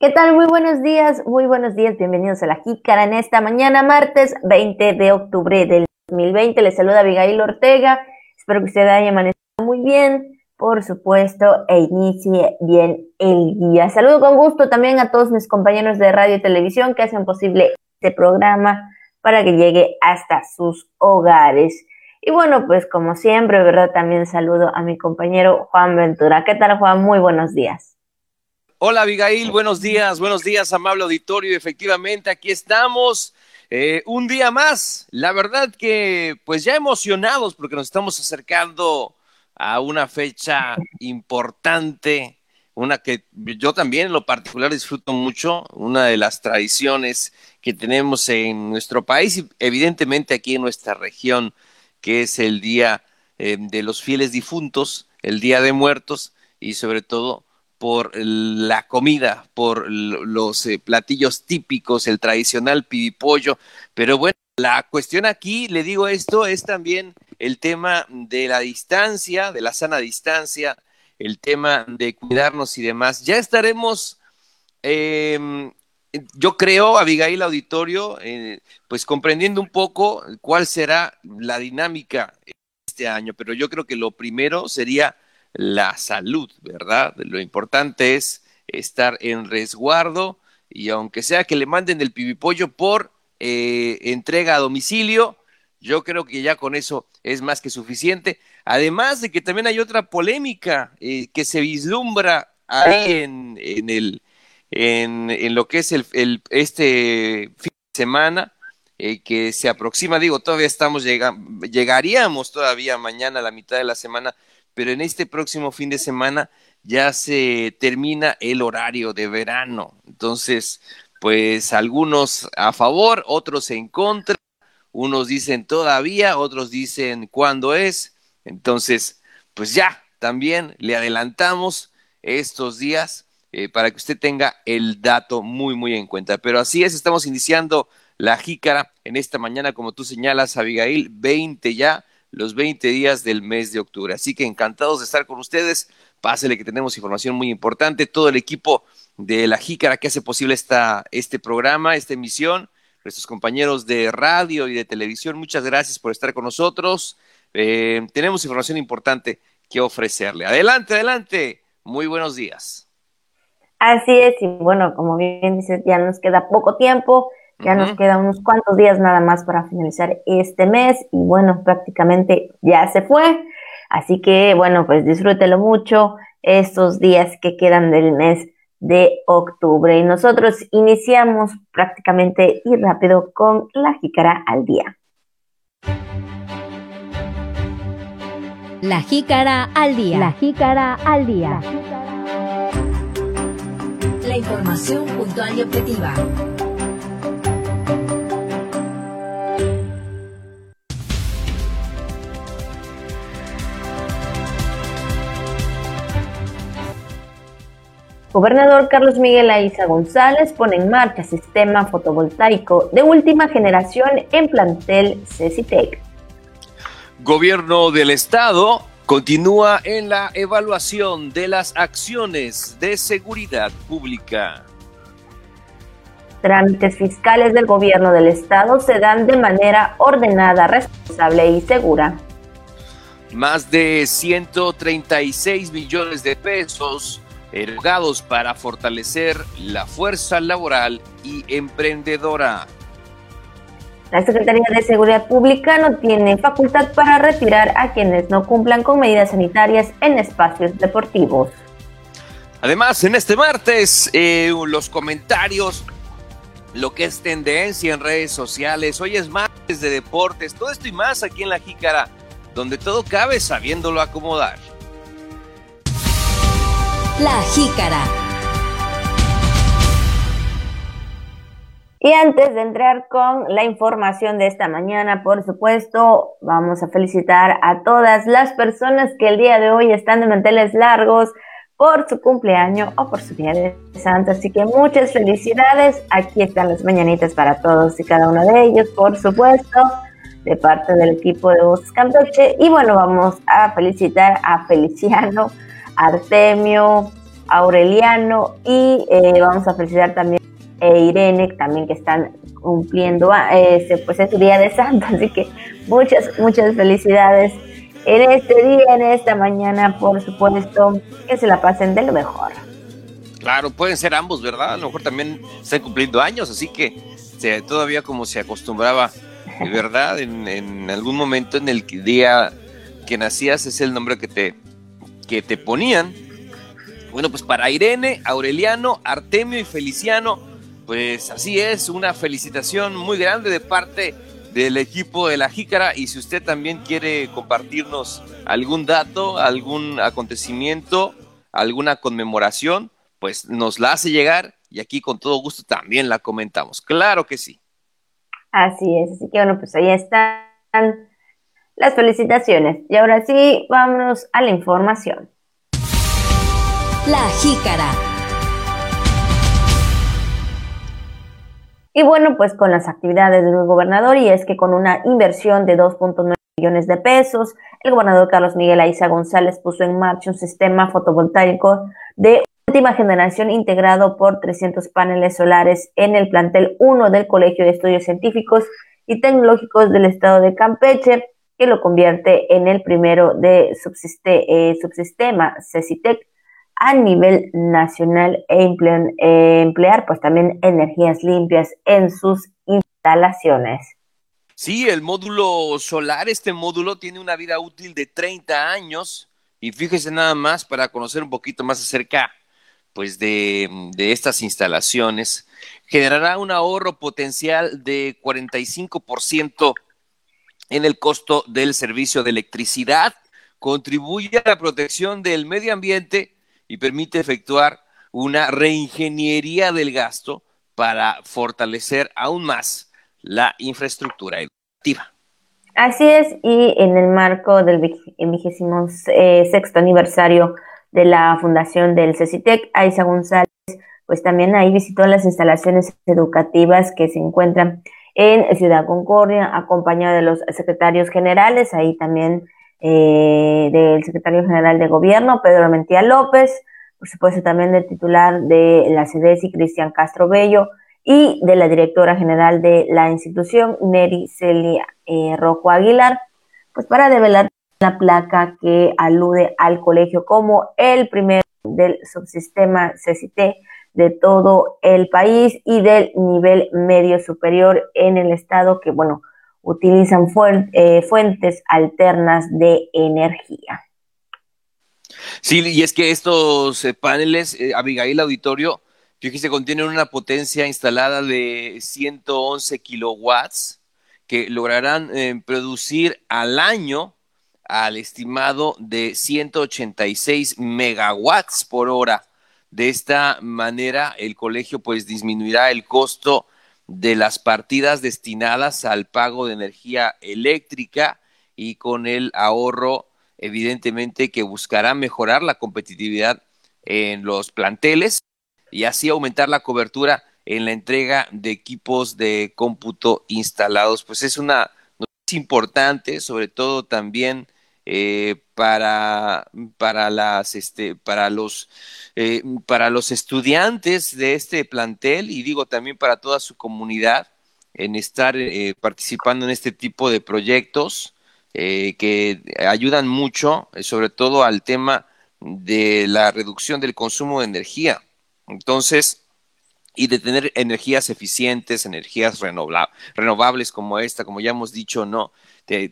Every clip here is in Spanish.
¿Qué tal? Muy buenos días, muy buenos días, bienvenidos a la Jícara en esta mañana, martes 20 de octubre del 2020. Les saluda Abigail Ortega, espero que usted haya amanecido muy bien, por supuesto, e inicie bien el día. Saludo con gusto también a todos mis compañeros de radio y televisión que hacen posible este programa para que llegue hasta sus hogares. Y bueno, pues como siempre, ¿verdad? También saludo a mi compañero Juan Ventura. ¿Qué tal, Juan? Muy buenos días. Hola Abigail, buenos días, buenos días, amable auditorio. Efectivamente, aquí estamos. Eh, un día más, la verdad que pues ya emocionados porque nos estamos acercando a una fecha importante, una que yo también en lo particular disfruto mucho, una de las tradiciones que tenemos en nuestro país y evidentemente aquí en nuestra región, que es el Día eh, de los Fieles Difuntos, el Día de Muertos y sobre todo por la comida, por los eh, platillos típicos, el tradicional pibipollo. Pero bueno, la cuestión aquí, le digo esto, es también el tema de la distancia, de la sana distancia, el tema de cuidarnos y demás. Ya estaremos, em, yo creo, Abigail Auditorio, eh, pues comprendiendo un poco cuál será la dinámica este año, pero yo creo que lo primero sería la salud, ¿verdad? Lo importante es estar en resguardo y aunque sea que le manden el pibipollo por eh, entrega a domicilio, yo creo que ya con eso es más que suficiente. Además de que también hay otra polémica eh, que se vislumbra ahí en, en el, en, en, lo que es el, este fin de semana, eh, que se aproxima, digo, todavía estamos llegando, llegaríamos todavía mañana a la mitad de la semana pero en este próximo fin de semana ya se termina el horario de verano. Entonces, pues algunos a favor, otros en contra, unos dicen todavía, otros dicen cuándo es. Entonces, pues ya, también le adelantamos estos días eh, para que usted tenga el dato muy, muy en cuenta. Pero así es, estamos iniciando la jícara en esta mañana, como tú señalas, Abigail, 20 ya los 20 días del mes de octubre. Así que encantados de estar con ustedes. Pásele que tenemos información muy importante. Todo el equipo de La Jícara que hace posible esta, este programa, esta emisión, nuestros compañeros de radio y de televisión, muchas gracias por estar con nosotros. Eh, tenemos información importante que ofrecerle. Adelante, adelante. Muy buenos días. Así es, y bueno, como bien dices, ya nos queda poco tiempo ya nos quedan unos cuantos días nada más para finalizar este mes y bueno, prácticamente ya se fue. Así que bueno, pues disfrútelo mucho estos días que quedan del mes de octubre. Y nosotros iniciamos prácticamente y rápido con la jícara al día. La jícara al día. La jícara al día. La información puntual y objetiva. Gobernador Carlos Miguel Aiza González pone en marcha sistema fotovoltaico de última generación en plantel CECITEC. Gobierno del Estado continúa en la evaluación de las acciones de seguridad pública. Trámites fiscales del gobierno del Estado se dan de manera ordenada, responsable y segura. Más de 136 millones de pesos erogados para fortalecer la fuerza laboral y emprendedora. La Secretaría de Seguridad Pública no tiene facultad para retirar a quienes no cumplan con medidas sanitarias en espacios deportivos. Además, en este martes, eh, los comentarios, lo que es tendencia en redes sociales, hoy es martes de deportes, todo esto y más aquí en La Jícara, donde todo cabe sabiéndolo acomodar. La Jícara. Y antes de entrar con la información de esta mañana, por supuesto, vamos a felicitar a todas las personas que el día de hoy están de manteles largos por su cumpleaños o por su día de santo. Así que muchas felicidades. Aquí están las mañanitas para todos y cada uno de ellos, por supuesto, de parte del equipo de Campeche. Y bueno, vamos a felicitar a Feliciano Artemio, Aureliano y eh, vamos a felicitar también a Irene, también que están cumpliendo ese, pues es su día de santo, así que muchas, muchas felicidades en este día, en esta mañana, por supuesto, que se la pasen de lo mejor. Claro, pueden ser ambos, ¿verdad? A lo mejor también están cumpliendo años, así que todavía como se acostumbraba, ¿verdad? En, en, algún momento en el día que nacías es el nombre que te, que te ponían. Bueno, pues para Irene, Aureliano, Artemio y Feliciano, pues así es, una felicitación muy grande de parte del equipo de la Jícara y si usted también quiere compartirnos algún dato, algún acontecimiento, alguna conmemoración, pues nos la hace llegar y aquí con todo gusto también la comentamos. Claro que sí. Así es, así que bueno, pues ahí están las felicitaciones. Y ahora sí, vámonos a la información. La Jícara. Y bueno, pues con las actividades del gobernador, y es que con una inversión de 2.9 millones de pesos, el gobernador Carlos Miguel Aiza González puso en marcha un sistema fotovoltaico de última generación integrado por 300 paneles solares en el plantel 1 del Colegio de Estudios Científicos y Tecnológicos del Estado de Campeche, que lo convierte en el primero de subsiste, eh, subsistema CECITEC a nivel nacional e eh, emplear pues también energías limpias en sus instalaciones. Sí, el módulo solar, este módulo tiene una vida útil de 30 años y fíjese nada más para conocer un poquito más acerca pues de, de estas instalaciones, generará un ahorro potencial de 45% en el costo del servicio de electricidad, contribuye a la protección del medio ambiente y permite efectuar una reingeniería del gasto para fortalecer aún más la infraestructura educativa. Así es, y en el marco del vigésimo eh, sexto aniversario de la fundación del CECITEC, Aiza González, pues también ahí visitó las instalaciones educativas que se encuentran en Ciudad Concordia, acompañado de los secretarios generales, ahí también eh, del secretario general de gobierno, Pedro Mentía López, por supuesto también del titular de la CDESI, Cristian Castro Bello, y de la directora general de la institución, Neri Celia eh, Rojo Aguilar, pues para develar la placa que alude al colegio como el primero del subsistema CCT de todo el país y del nivel medio superior en el estado que, bueno, utilizan eh, fuentes alternas de energía. Sí, y es que estos eh, paneles, eh, Abigail Auditorio, fíjese, contienen una potencia instalada de 111 kilowatts que lograrán producir al año al estimado de 186 megawatts por hora de esta manera, el colegio pues disminuirá el costo de las partidas destinadas al pago de energía eléctrica y con el ahorro, evidentemente, que buscará mejorar la competitividad en los planteles y así aumentar la cobertura en la entrega de equipos de cómputo instalados. Pues es una noticia importante, sobre todo también eh, para, para, las, este, para, los, eh, para los estudiantes de este plantel y digo también para toda su comunidad en estar eh, participando en este tipo de proyectos que ayudan mucho, sobre todo al tema de la reducción del consumo de energía. Entonces, y de tener energías eficientes, energías renovables como esta, como ya hemos dicho, no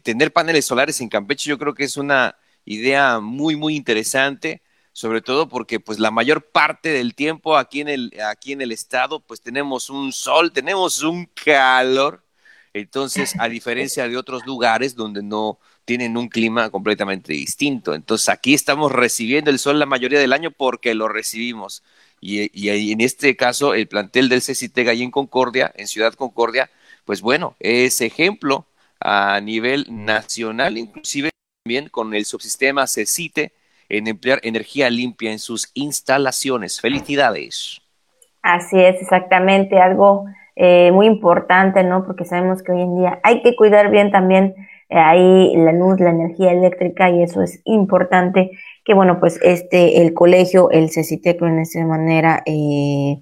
tener paneles solares en Campeche yo creo que es una idea muy, muy interesante, sobre todo porque pues la mayor parte del tiempo aquí en el, aquí en el estado pues tenemos un sol, tenemos un calor, entonces a diferencia de otros lugares donde no tienen un clima completamente distinto, entonces aquí estamos recibiendo el sol la mayoría del año porque lo recibimos. Y, y en este caso, el plantel del CCT ahí en Concordia, en Ciudad Concordia, pues bueno, es ejemplo a nivel nacional, inclusive también con el subsistema CECITE en emplear energía limpia en sus instalaciones. Felicidades. Así es, exactamente, algo eh, muy importante, ¿no? Porque sabemos que hoy en día hay que cuidar bien también eh, ahí la luz, la energía eléctrica y eso es importante que bueno, pues este, el colegio, el CECITEC en esta manera eh,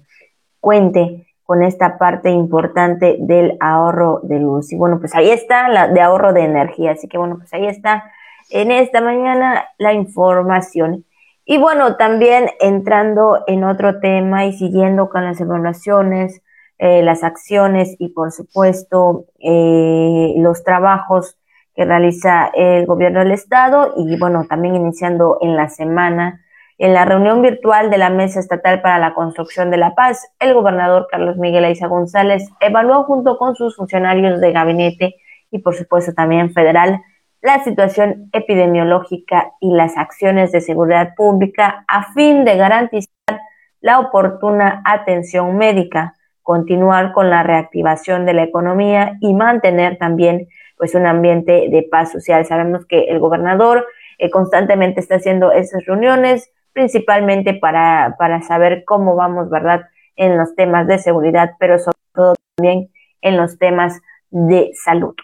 cuente con esta parte importante del ahorro de luz. Y bueno, pues ahí está la de ahorro de energía. Así que bueno, pues ahí está en esta mañana la información. Y bueno, también entrando en otro tema y siguiendo con las evaluaciones, eh, las acciones y por supuesto eh, los trabajos que realiza el gobierno del estado y bueno, también iniciando en la semana en la reunión virtual de la Mesa Estatal para la Construcción de la Paz, el gobernador Carlos Miguel Aiza González evaluó junto con sus funcionarios de gabinete y por supuesto también federal la situación epidemiológica y las acciones de seguridad pública a fin de garantizar la oportuna atención médica, continuar con la reactivación de la economía y mantener también pues un ambiente de paz social. Sabemos que el gobernador eh, constantemente está haciendo esas reuniones, principalmente para, para saber cómo vamos, ¿verdad?, en los temas de seguridad, pero sobre todo también en los temas de salud.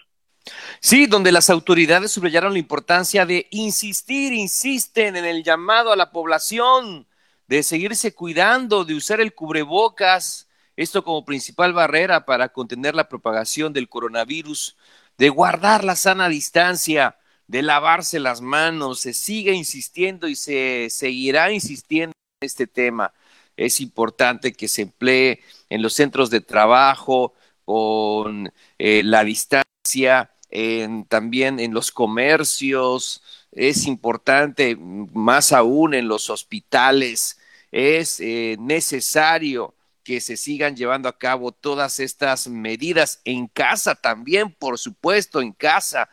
Sí, donde las autoridades subrayaron la importancia de insistir, insisten en el llamado a la población de seguirse cuidando, de usar el cubrebocas, esto como principal barrera para contener la propagación del coronavirus, de guardar la sana distancia, de lavarse las manos, se sigue insistiendo y se seguirá insistiendo en este tema. Es importante que se emplee en los centros de trabajo con eh, la distancia, también en los comercios, es importante, más aún en los hospitales, es eh, necesario que se sigan llevando a cabo todas estas medidas en casa también, por supuesto, en casa,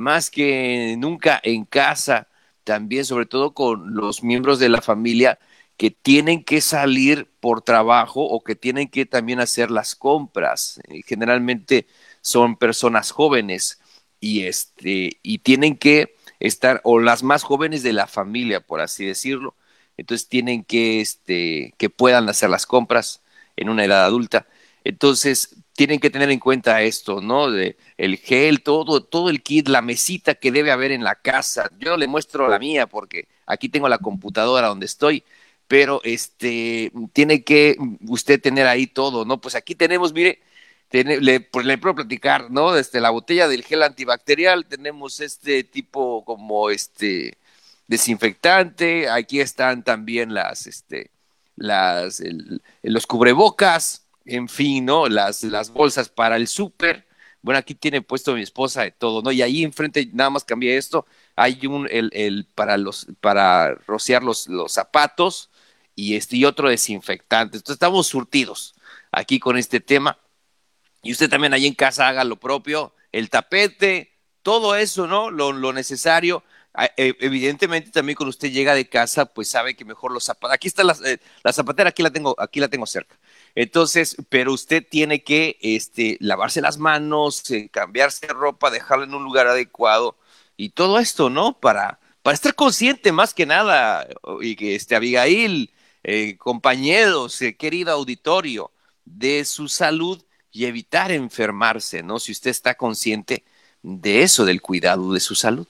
más que nunca en casa, también sobre todo con los miembros de la familia que tienen que salir por trabajo o que tienen que también hacer las compras. Eh, generalmente son personas jóvenes y este y tienen que estar o las más jóvenes de la familia, por así decirlo. Entonces tienen que este que puedan hacer las compras en una edad adulta. Entonces, tienen que tener en cuenta esto, ¿no? De el gel, todo, todo el kit, la mesita que debe haber en la casa. Yo le muestro la mía porque aquí tengo la computadora donde estoy, pero este tiene que usted tener ahí todo, ¿no? Pues aquí tenemos, mire, le, pues le puedo platicar, ¿no? Desde la botella del gel antibacterial tenemos este tipo como este desinfectante, aquí están también las este las los cubrebocas, en fin, ¿no? Las, las bolsas para el súper. Bueno, aquí tiene puesto mi esposa de todo, ¿no? Y ahí enfrente, nada más cambié esto, hay un, el, el para los, para rociar los, los zapatos y este, y otro desinfectante. Entonces estamos surtidos aquí con este tema. Y usted también ahí en casa haga lo propio, el tapete, todo eso, ¿no? Lo, lo necesario Ah, e, evidentemente también cuando usted llega de casa, pues sabe que mejor los zapatos. Aquí está la, eh, la, zapatera, aquí la tengo, aquí la tengo cerca. Entonces, pero usted tiene que este, lavarse las manos, eh, cambiarse de ropa, dejarla en un lugar adecuado y todo esto, ¿no? Para, para estar consciente más que nada y que este Abigail, eh, compañeros, querido auditorio, de su salud y evitar enfermarse, ¿no? Si usted está consciente de eso, del cuidado de su salud.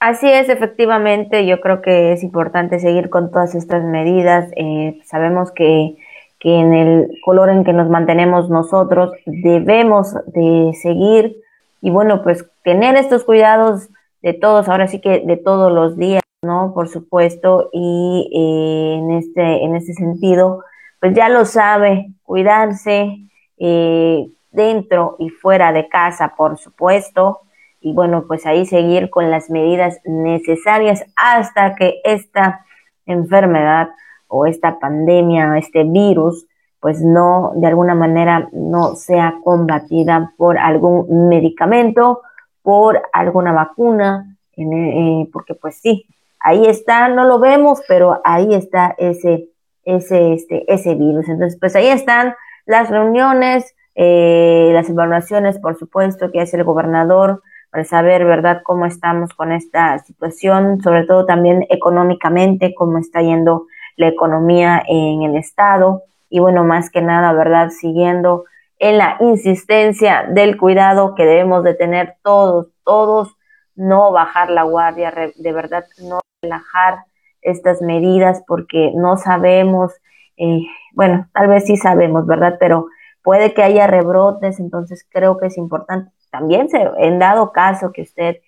Así es, efectivamente, yo creo que es importante seguir con todas estas medidas. Eh, sabemos que, que, en el color en que nos mantenemos nosotros debemos de seguir y bueno, pues tener estos cuidados de todos, ahora sí que de todos los días, ¿no? Por supuesto, y eh, en, este, en este sentido, pues ya lo sabe, cuidarse eh, dentro y fuera de casa, por supuesto y bueno, pues ahí seguir con las medidas necesarias hasta que esta enfermedad o esta pandemia, este virus, pues no, de alguna manera no sea combatida por algún medicamento, por alguna vacuna, eh, porque pues sí, ahí está, no lo vemos, pero ahí está ese, ese, este, ese virus. Entonces, pues ahí están las reuniones, eh, las evaluaciones, por supuesto, que hace el gobernador para saber, ¿verdad?, cómo estamos con esta situación, sobre todo también económicamente, cómo está yendo la economía en el Estado y bueno, más que nada, ¿verdad?, siguiendo en la insistencia del cuidado que debemos de tener todos, todos, no bajar la guardia, de verdad, no relajar estas medidas porque no sabemos, eh, bueno, tal vez sí sabemos, ¿verdad? Pero puede que haya rebrotes, entonces creo que es importante. También se, en dado caso que usted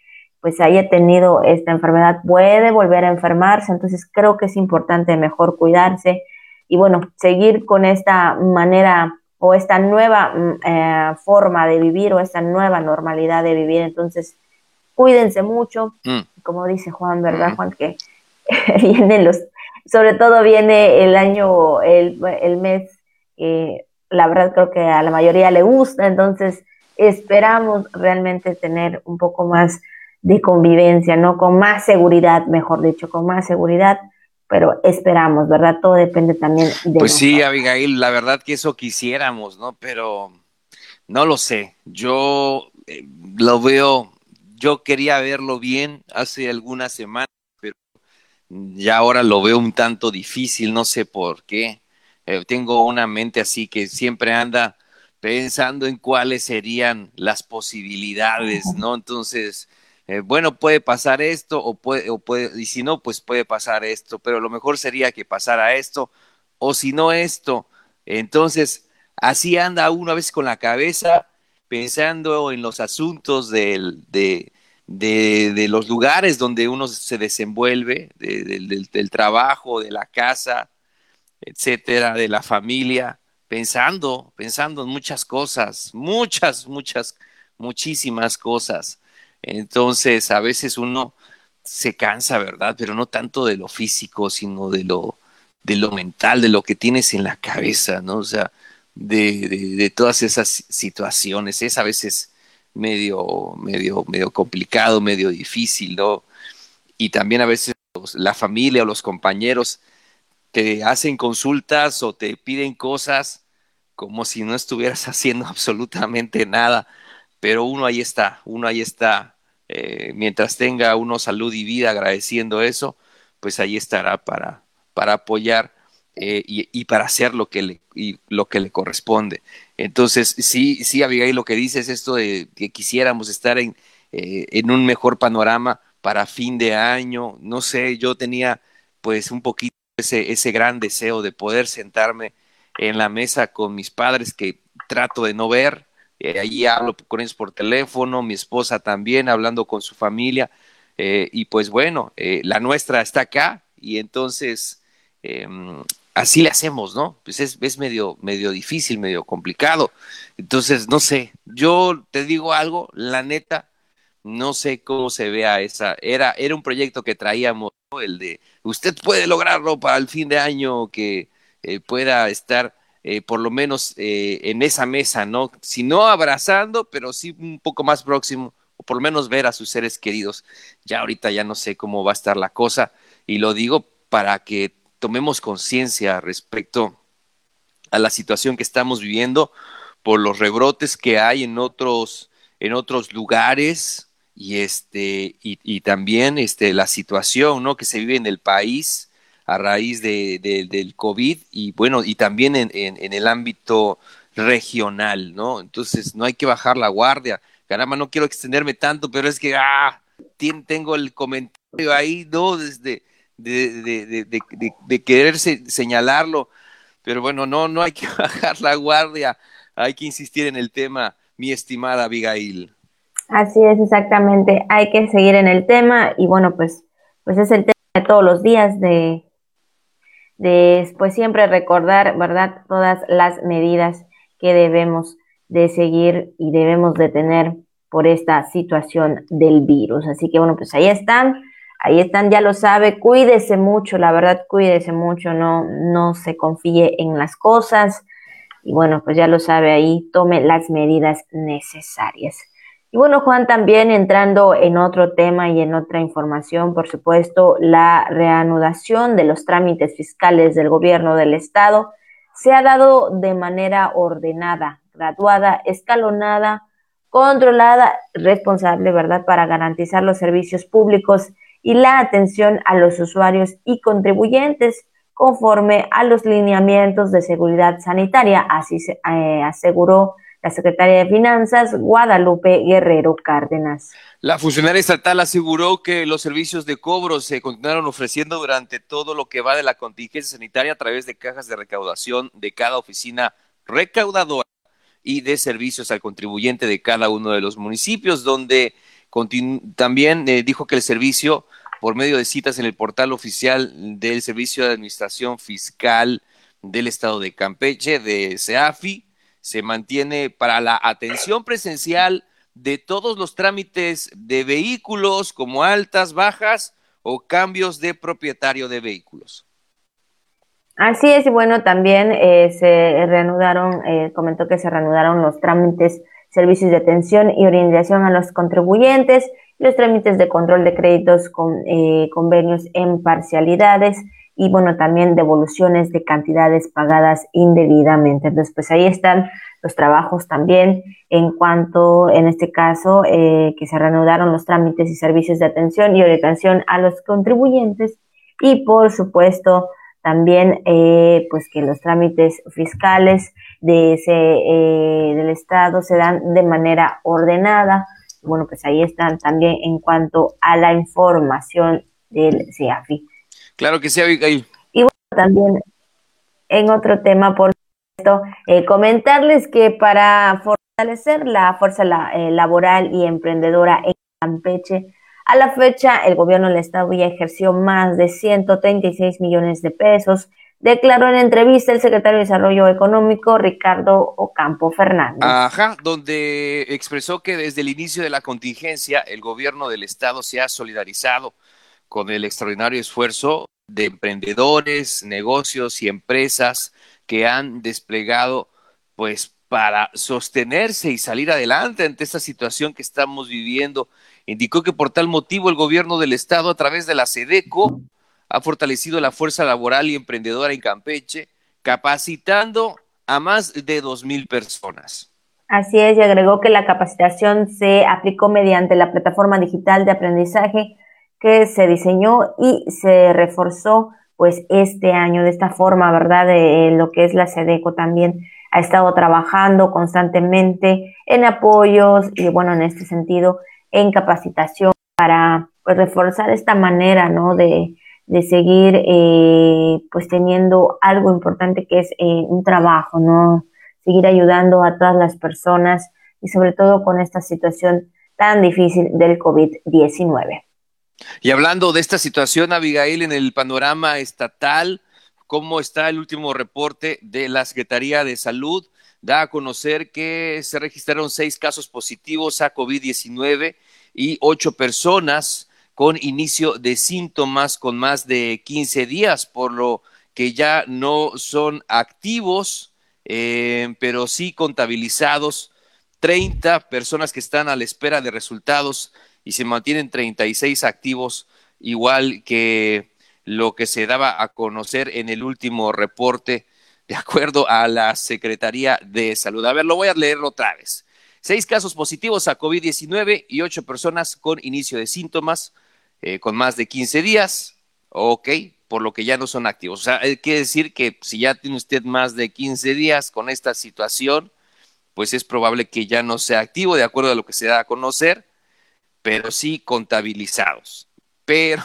pues haya tenido esta enfermedad, puede volver a enfermarse, entonces creo que es importante mejor cuidarse y bueno, seguir con esta manera o esta nueva mm, eh, forma de vivir o esta nueva normalidad de vivir. Entonces, cuídense mucho, mm. como dice Juan, ¿verdad, Juan? Que vienen los, sobre todo viene el año, el, el mes, eh, la verdad creo que a la mayoría le gusta, entonces esperamos realmente tener un poco más de convivencia, ¿no? Con más seguridad, mejor dicho, con más seguridad, pero esperamos, ¿verdad? Todo depende también de... Pues sí, Abigail, la verdad que eso quisiéramos, ¿no? Pero no lo sé, yo eh, lo veo, yo quería verlo bien hace algunas semanas, pero ya ahora lo veo un tanto difícil, no sé por qué. Eh, tengo una mente así que siempre anda pensando en cuáles serían las posibilidades, ¿no? Entonces, eh, bueno, puede pasar esto o puede, o puede, y si no, pues puede pasar esto, pero lo mejor sería que pasara esto o si no esto. Entonces, así anda uno a veces con la cabeza pensando en los asuntos del, de, de, los lugares donde uno se desenvuelve, del, del trabajo, de la casa, etcétera, de la familia, pensando, pensando en muchas cosas, muchas, muchas, muchísimas cosas. Entonces, a veces uno se cansa, ¿verdad? Pero no tanto de lo físico, sino de lo, de lo mental, de lo que tienes en la cabeza, ¿no? O sea, de, de, todas esas situaciones. Es a veces medio, medio, medio complicado, medio difícil, ¿no? Y también a veces la familia o los compañeros te hacen consultas o te piden cosas como si no estuvieras haciendo absolutamente nada, pero uno ahí está, uno ahí está eh, mientras tenga uno salud y vida agradeciendo eso, pues ahí estará para, para apoyar eh, y, para hacer lo que le, y lo que le corresponde. Entonces, sí, sí, Abigail, lo que dice es esto de que quisiéramos estar en, eh, en un mejor panorama para fin de año. No sé, yo tenía pues un poquito ese, ese gran deseo de poder sentarme en la mesa con mis padres que trato de no ver, eh, allí hablo con ellos por teléfono, mi esposa también hablando con su familia. Eh, y pues bueno, eh, la nuestra está acá y entonces em, así le hacemos, ¿no? Pues es, es, medio, medio difícil, medio complicado. Entonces, no sé, yo te digo algo, la neta, no sé cómo se vea esa. Era, era un proyecto que traíamos, el de usted puede lograrlo para el fin de año, que pueda estar eh, por lo menos eh, en esa mesa, ¿no? Si no abrazando, pero sí un poco más próximo, o por lo menos ver a sus seres queridos. Ya ahorita ya no sé cómo va a estar la cosa, y lo digo para que tomemos conciencia respecto a la situación que estamos viviendo por los rebrotes que hay en otros, en otros lugares y este y, y también este la situación ¿no? que se vive en el país a raíz de, del COVID y bueno, y también en, en, el ámbito regional, ¿no? Entonces no hay que bajar la guardia. Caramba, no quiero extenderme tanto, pero es que, ah, tengo el comentario ahí, ¿no? Desde de, de, de, de, querer señalarlo, pero bueno, no, no hay que bajar la guardia, hay que insistir en el tema, mi estimada Abigail. Así es, exactamente, hay que seguir en el tema y bueno, pues, pues es el tema de todos los días de, de pues siempre recordar, ¿verdad? Todas las medidas que debemos de seguir y debemos de tener por esta situación del virus. Así que bueno, pues ahí están, ahí están, ya lo sabe, cuídese mucho, la verdad, cuídese mucho, no, no se confíe en las cosas y bueno, pues ya lo sabe ahí, tome las medidas necesarias. Y bueno, Juan, también entrando en otro tema y en otra información, por supuesto, la reanudación de los trámites fiscales del gobierno del estado se ha dado de manera ordenada, graduada, escalonada, controlada, responsable, ¿verdad?, para garantizar los servicios públicos y la atención a los usuarios y contribuyentes conforme a los lineamientos de seguridad sanitaria, así se eh, aseguró la secretaria de Finanzas, Guadalupe Guerrero Cárdenas. La funcionaria estatal aseguró que los servicios de cobro se continuaron ofreciendo durante todo lo que va de la contingencia sanitaria a través de cajas de recaudación de cada oficina recaudadora y de servicios al contribuyente de cada uno de los municipios, donde también eh, dijo que el servicio por medio de citas en el portal oficial del Servicio de Administración Fiscal del Estado de Campeche, de SEAFI, se mantiene para la atención presencial de todos los trámites de vehículos como altas, bajas o cambios de propietario de vehículos. Así es, y bueno, también eh, se reanudaron, eh, comentó que se reanudaron los trámites, servicios de atención y orientación a los contribuyentes, los trámites de control de créditos con eh, convenios en parcialidades y bueno, también devoluciones de cantidades pagadas indebidamente. Entonces, pues ahí están los trabajos también en cuanto, en este caso, eh, que se reanudaron los trámites y servicios de atención y orientación a los contribuyentes y por supuesto también eh, pues que los trámites fiscales de ese, del Estado se dan de manera ordenada bueno, pues ahí están también en cuanto a la información del CIAFI. Claro que sí, Abigail. Y bueno, también en otro tema, por supuesto, eh, comentarles que para fortalecer la fuerza eh, laboral y emprendedora en Campeche, a la fecha, el gobierno del estado ya ejerció más de 136 millones de pesos declaró en entrevista el secretario de Desarrollo Económico, Ricardo Ocampo Fernández. Ajá, donde expresó que desde el inicio de la contingencia el gobierno del estado se ha solidarizado con el extraordinario esfuerzo de emprendedores, negocios y empresas que han desplegado pues para sostenerse y salir adelante ante esta situación que estamos viviendo. Indicó que por tal motivo el gobierno del estado a través de la SEDECO ha fortalecido la fuerza laboral y emprendedora en Campeche, capacitando a más de dos mil personas. Así es, y agregó que la capacitación se aplicó mediante la plataforma digital de aprendizaje que se diseñó y se reforzó pues este año de esta forma, ¿verdad? De lo que es la SEDECO también ha estado trabajando constantemente en apoyos y bueno, en este sentido, en capacitación para pues, reforzar esta manera, ¿no? De, de seguir eh, pues teniendo algo importante que es eh, un trabajo, ¿no? Seguir ayudando a todas las personas y sobre todo con esta situación tan difícil del COVID-19. Y hablando de esta situación, Abigail, en el panorama estatal, ¿cómo está el último reporte de la Secretaría de Salud? Da a conocer que se registraron seis casos positivos a COVID-19 y ocho personas con inicio de síntomas con más de 15 días, por lo que ya no son activos, eh, pero sí contabilizados 30 personas que están a la espera de resultados y se mantienen 36 activos, igual que lo que se daba a conocer en el último reporte, de acuerdo a la Secretaría de Salud. A ver, lo voy a leer otra vez. Seis casos positivos a COVID-19 y ocho personas con inicio de síntomas eh, con más de 15 días, ok, por lo que ya no son activos. O sea, quiere decir que si ya tiene usted más de 15 días con esta situación, pues es probable que ya no sea activo, de acuerdo a lo que se da a conocer, pero sí contabilizados. Pero,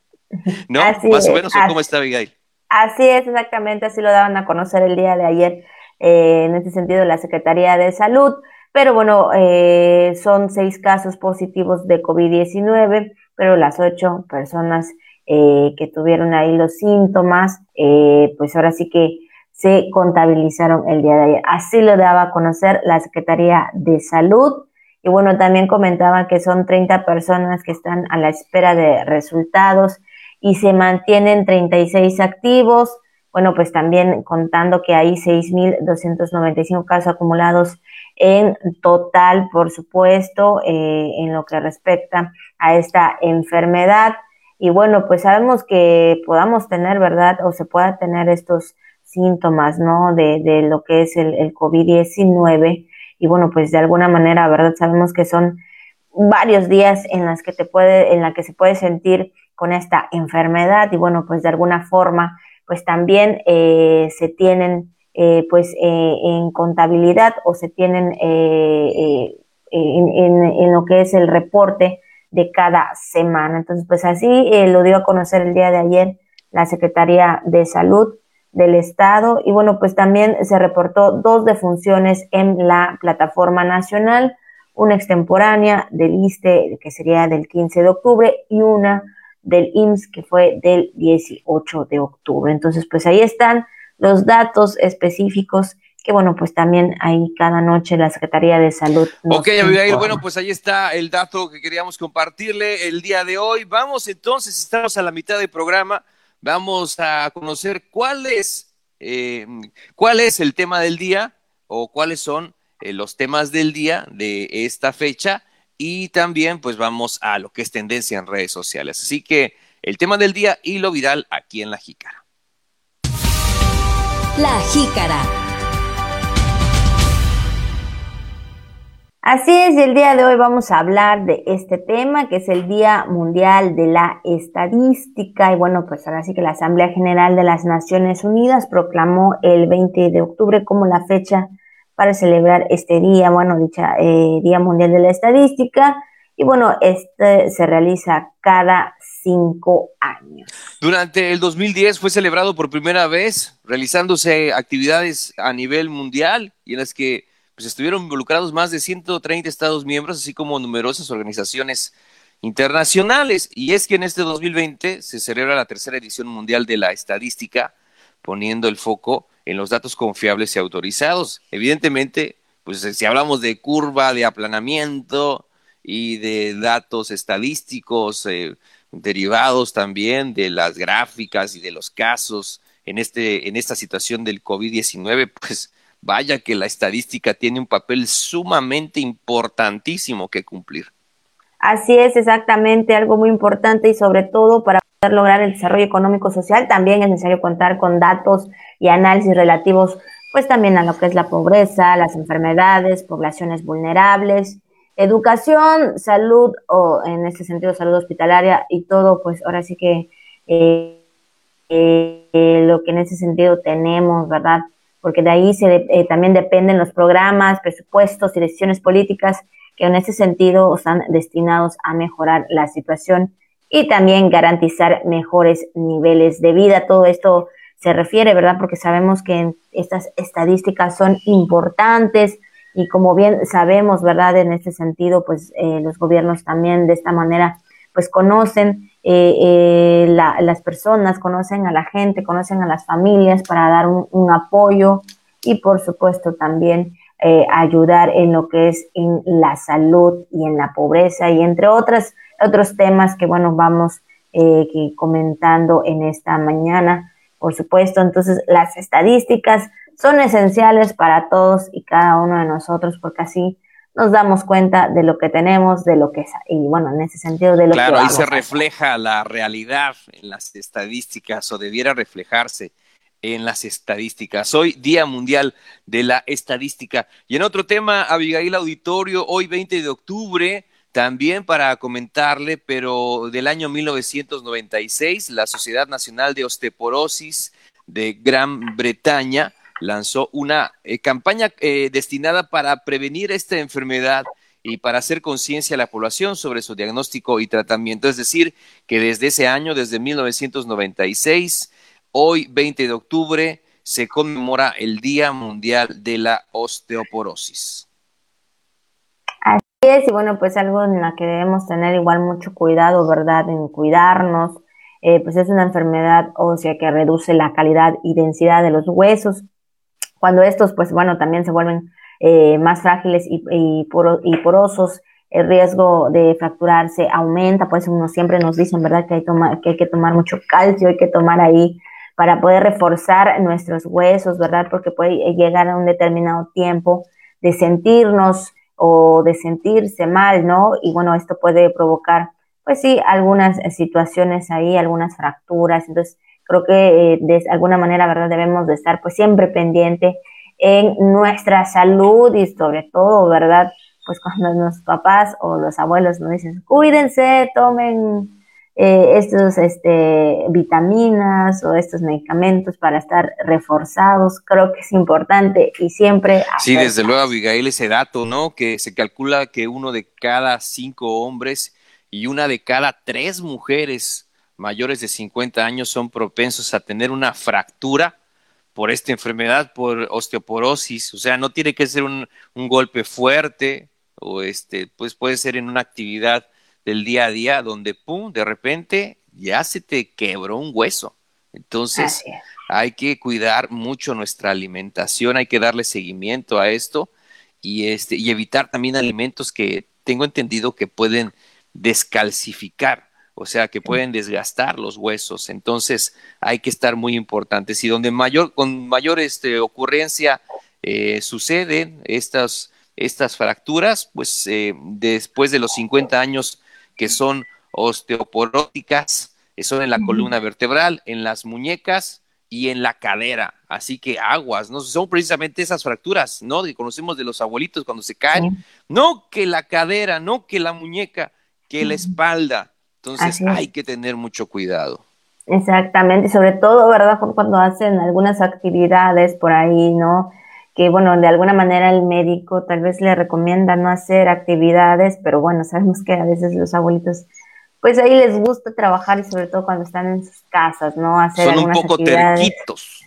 ¿no? Más o menos, ¿cómo está Abigail? Así es, exactamente, así lo daban a conocer el día de ayer, eh, en este sentido, la Secretaría de Salud. Pero bueno, eh, son seis casos positivos de COVID-19 pero las ocho personas eh, que tuvieron ahí los síntomas, eh, pues ahora sí que se contabilizaron el día de ayer. Así lo daba a conocer la Secretaría de Salud. Y bueno, también comentaba que son 30 personas que están a la espera de resultados y se mantienen 36 activos. Bueno, pues también contando que hay 6.295 casos acumulados en total, por supuesto, eh, en lo que respecta a esta enfermedad. Y bueno, pues sabemos que podamos tener, ¿verdad? O se pueda tener estos síntomas, ¿no? De, de lo que es el, el COVID-19. Y bueno, pues de alguna manera, ¿verdad? Sabemos que son varios días en las que te puede, en la que se puede sentir con esta enfermedad. Y bueno, pues de alguna forma, pues también eh, se tienen eh, pues eh, en contabilidad o se tienen en, en, lo que es el reporte de cada semana. Entonces, pues así lo dio a conocer el día de ayer la Secretaría de Salud del Estado y bueno, pues también se reportó dos defunciones en la plataforma nacional, una extemporánea del ISTE que sería del 15 de octubre y una del IMSS que fue del 18 de octubre. Entonces, pues ahí están los datos específicos que bueno, pues también ahí cada noche la Secretaría de Salud. ok, Abigail, bueno, pues ahí está el dato que queríamos compartirle el día de hoy. Vamos entonces, estamos a la mitad del programa vamos a conocer cuál es, eh, cuál es el tema del día o cuáles son eh, los temas del día de esta fecha y también pues vamos a lo que es tendencia en redes sociales. Así que el tema del día y lo viral aquí en La Jícara. La Jícara. Así es, el día de hoy vamos a hablar de este tema, que es el Día Mundial de la Estadística. Y bueno, pues ahora sí que la Asamblea General de las Naciones Unidas proclamó el 20 de octubre como la fecha para celebrar este día, bueno, dicha eh, Día Mundial de la Estadística. Y bueno, este se realiza cada cinco años. Durante el 2010 fue celebrado por primera vez, realizándose actividades a nivel mundial y en las que pues estuvieron involucrados más de 130 Estados miembros, así como numerosas organizaciones internacionales. Y es que en este 2020 se celebra la tercera edición mundial de la estadística, poniendo el foco en los datos confiables y autorizados. Evidentemente, pues si hablamos de curva de aplanamiento y de datos estadísticos eh, derivados también de las gráficas y de los casos en, este, en esta situación del COVID-19, pues vaya que la estadística tiene un papel sumamente importantísimo que cumplir. Así es, exactamente, algo muy importante y sobre todo para poder lograr el desarrollo económico social también es necesario contar con datos y análisis relativos pues también a lo que es la pobreza, las enfermedades, poblaciones vulnerables, educación, salud o en este sentido salud hospitalaria y todo pues ahora sí que eh, eh, lo que en ese sentido tenemos, ¿verdad? Porque de ahí se eh, también dependen los programas, presupuestos y decisiones políticas que en ese sentido están destinados a mejorar la situación y también garantizar mejores niveles de vida. Todo esto se refiere, ¿verdad? Porque sabemos que estas estadísticas son importantes y como bien sabemos, ¿verdad? En este sentido, pues eh, los gobiernos también de esta manera pues conocen eh, eh, las personas, conocen a la gente, conocen a las familias para dar un, apoyo y por supuesto también eh, ayudar en lo que es en la salud y en la pobreza y entre otras, otros temas que bueno vamos comentando en esta mañana. Por supuesto, entonces las estadísticas son esenciales para todos y cada uno de nosotros porque así nos damos cuenta de lo que tenemos, de lo que es, y bueno, en ese sentido de lo claro, que Claro, ahí se refleja la realidad en las estadísticas o debiera reflejarse en las estadísticas. Hoy Día Mundial de la Estadística. Y en otro tema, Abigail Auditorio, hoy 20 de octubre, también para comentarle, pero del año 1996, la Sociedad Nacional de Osteoporosis de Gran Bretaña lanzó una eh, campaña eh, destinada para prevenir esta enfermedad y para hacer conciencia a la población sobre su diagnóstico y tratamiento. Es decir, que desde ese año, desde 1996, hoy 20 de octubre, se conmemora el Día Mundial de la Osteoporosis. Así es, y bueno, pues algo en la que debemos tener igual mucho cuidado, ¿verdad? En cuidarnos, eh, pues es una enfermedad ósea que reduce la calidad y densidad de los huesos cuando estos, pues bueno, también se vuelven eh, más frágiles y, y, porosos, el riesgo de fracturarse aumenta, pues uno siempre nos dicen, ¿verdad? Que hay, que hay que tomar mucho calcio, hay que tomar ahí para poder reforzar nuestros huesos, ¿verdad? Porque puede llegar a un determinado tiempo de sentirnos o de sentirse mal, ¿no? Y bueno, esto puede provocar, pues sí, algunas situaciones ahí, algunas fracturas. Entonces, creo que eh, de alguna manera, ¿verdad? Debemos de estar pues siempre pendiente en nuestra salud y sobre todo, ¿verdad? Pues cuando los papás o los abuelos nos dicen, cuídense, tomen eh, estos este, vitaminas o estos medicamentos para estar reforzados. Creo que es importante y siempre. Sí, desde luego, Abigail, ese dato, ¿no? Que se calcula que uno de cada cinco hombres y una de cada tres mujeres mayores de 50 años son propensos a tener una fractura por esta enfermedad, por osteoporosis. O sea, no tiene que ser un, un golpe fuerte o este, pues puede ser en una actividad del día a día donde, pum, de repente ya se te quebró un hueso. Entonces, hay que cuidar mucho nuestra alimentación, hay que darle seguimiento a esto y, este, y evitar también alimentos que tengo entendido que pueden descalcificar, o sea, que pueden desgastar los huesos. Entonces, hay que estar muy importantes. Y donde mayor, con mayor este, ocurrencia eh, suceden estas, estas fracturas, pues eh, después de los 50 años que son osteoporóticas, son en la columna vertebral, en las muñecas y en la cadera. Así que aguas, ¿no? Son precisamente esas fracturas, ¿no? Que conocemos de los abuelitos cuando se caen. No que la cadera, no que la muñeca, que la espalda. Entonces hay que tener mucho cuidado. Exactamente, sobre todo, ¿verdad? Cuando hacen algunas actividades por ahí, ¿no? que bueno, de alguna manera el médico tal vez le recomienda no hacer actividades, pero bueno, sabemos que a veces los abuelitos, pues ahí les gusta trabajar y sobre todo cuando están en sus casas, ¿no? Hacer Son un poco terquitos.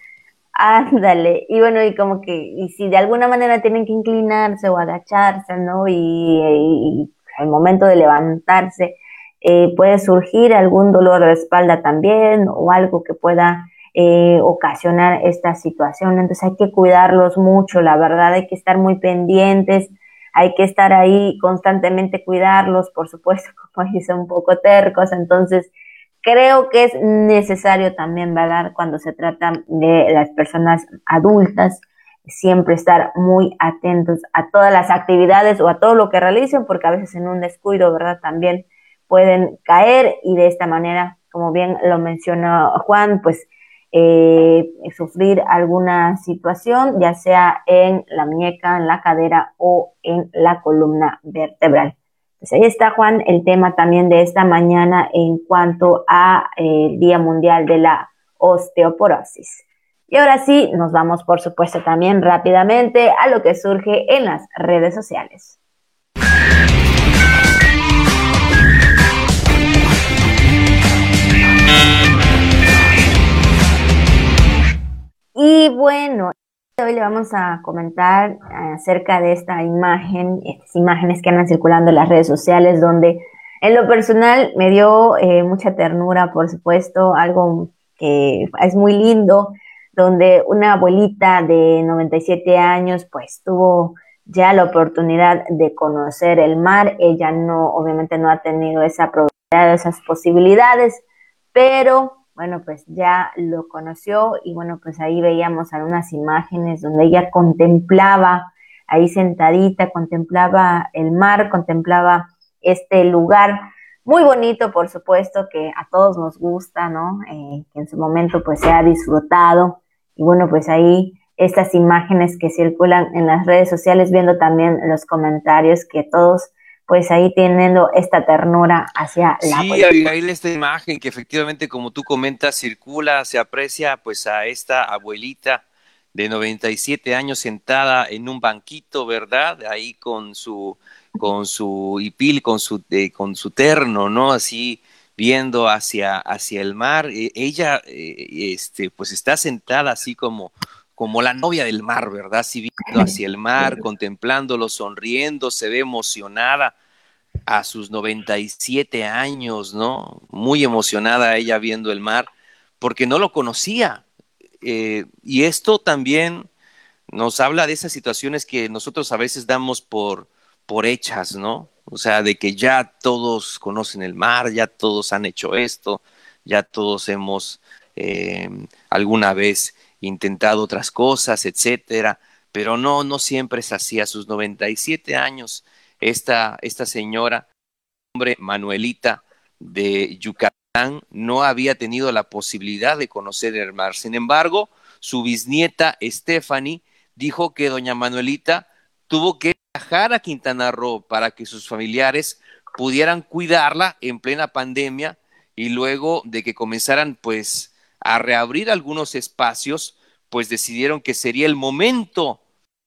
Ándale, y bueno, y como que, y si de alguna manera tienen que inclinarse o agacharse, ¿no? Y, al momento de levantarse, eh, puede surgir algún dolor de espalda también o algo que pueda eh, ocasionar esta situación. Entonces hay que cuidarlos mucho, la verdad, hay que estar muy pendientes, hay que estar ahí constantemente cuidarlos, por supuesto, como dice, un poco tercos. Entonces creo que es necesario también, ¿verdad? Cuando se trata de las personas adultas, siempre estar muy atentos a todas las actividades o a todo lo que realicen, porque a veces en un descuido, ¿verdad? También pueden caer y de esta manera, como bien lo mencionó Juan, pues eh, sufrir alguna situación, ya sea en la muñeca, en la cadera o en la columna vertebral. Pues ahí está, Juan, el tema también de esta mañana en cuanto a eh, Día Mundial de la Osteoporosis. Y ahora sí, nos vamos, por supuesto, también rápidamente a lo que surge en las redes sociales. Bueno, hoy le vamos a comentar acerca de esta imagen, imágenes que andan circulando en las redes sociales, donde en lo personal me dio eh, mucha ternura, por supuesto, algo que es muy lindo, donde una abuelita de 97 años pues tuvo ya la oportunidad de conocer el mar. Ella no, obviamente no ha tenido esa probabilidad, esas posibilidades, pero bueno, pues ya lo conoció y bueno, pues ahí veíamos algunas imágenes donde ella contemplaba, ahí sentadita, contemplaba el mar, contemplaba este lugar muy bonito, por supuesto, que a todos nos gusta, ¿no? Eh, que en su momento pues se ha disfrutado y bueno, pues ahí estas imágenes que circulan en las redes sociales, viendo también los comentarios que todos pues ahí teniendo esta ternura hacia la Sí, Abigail, esta imagen que efectivamente, como tú comentas, circula, se aprecia pues a esta abuelita de 97 años sentada en un banquito, ¿verdad? Ahí con su con su hipil, con su eh, con su terno, ¿no? Así viendo hacia hacia el mar. E, ella eh, este pues está sentada así como como la novia del mar, ¿verdad? Si viendo hacia el mar, contemplándolo, sonriendo, se ve emocionada a sus 97 años, ¿no? Muy emocionada ella viendo el mar, porque no lo conocía. Eh, y esto también nos habla de esas situaciones que nosotros a veces damos por, por hechas, ¿no? O sea, de que ya todos conocen el mar, ya todos han hecho esto, ya todos hemos eh, alguna vez intentado otras cosas, etcétera, pero no, no siempre es así. A sus 97 años, esta, esta señora, hombre Manuelita de Yucatán, no había tenido la posibilidad de conocer el mar. Sin embargo, su bisnieta Stephanie dijo que doña Manuelita tuvo que viajar a Quintana Roo para que sus familiares pudieran cuidarla en plena pandemia y luego de que comenzaran pues a reabrir algunos espacios, pues decidieron que sería el momento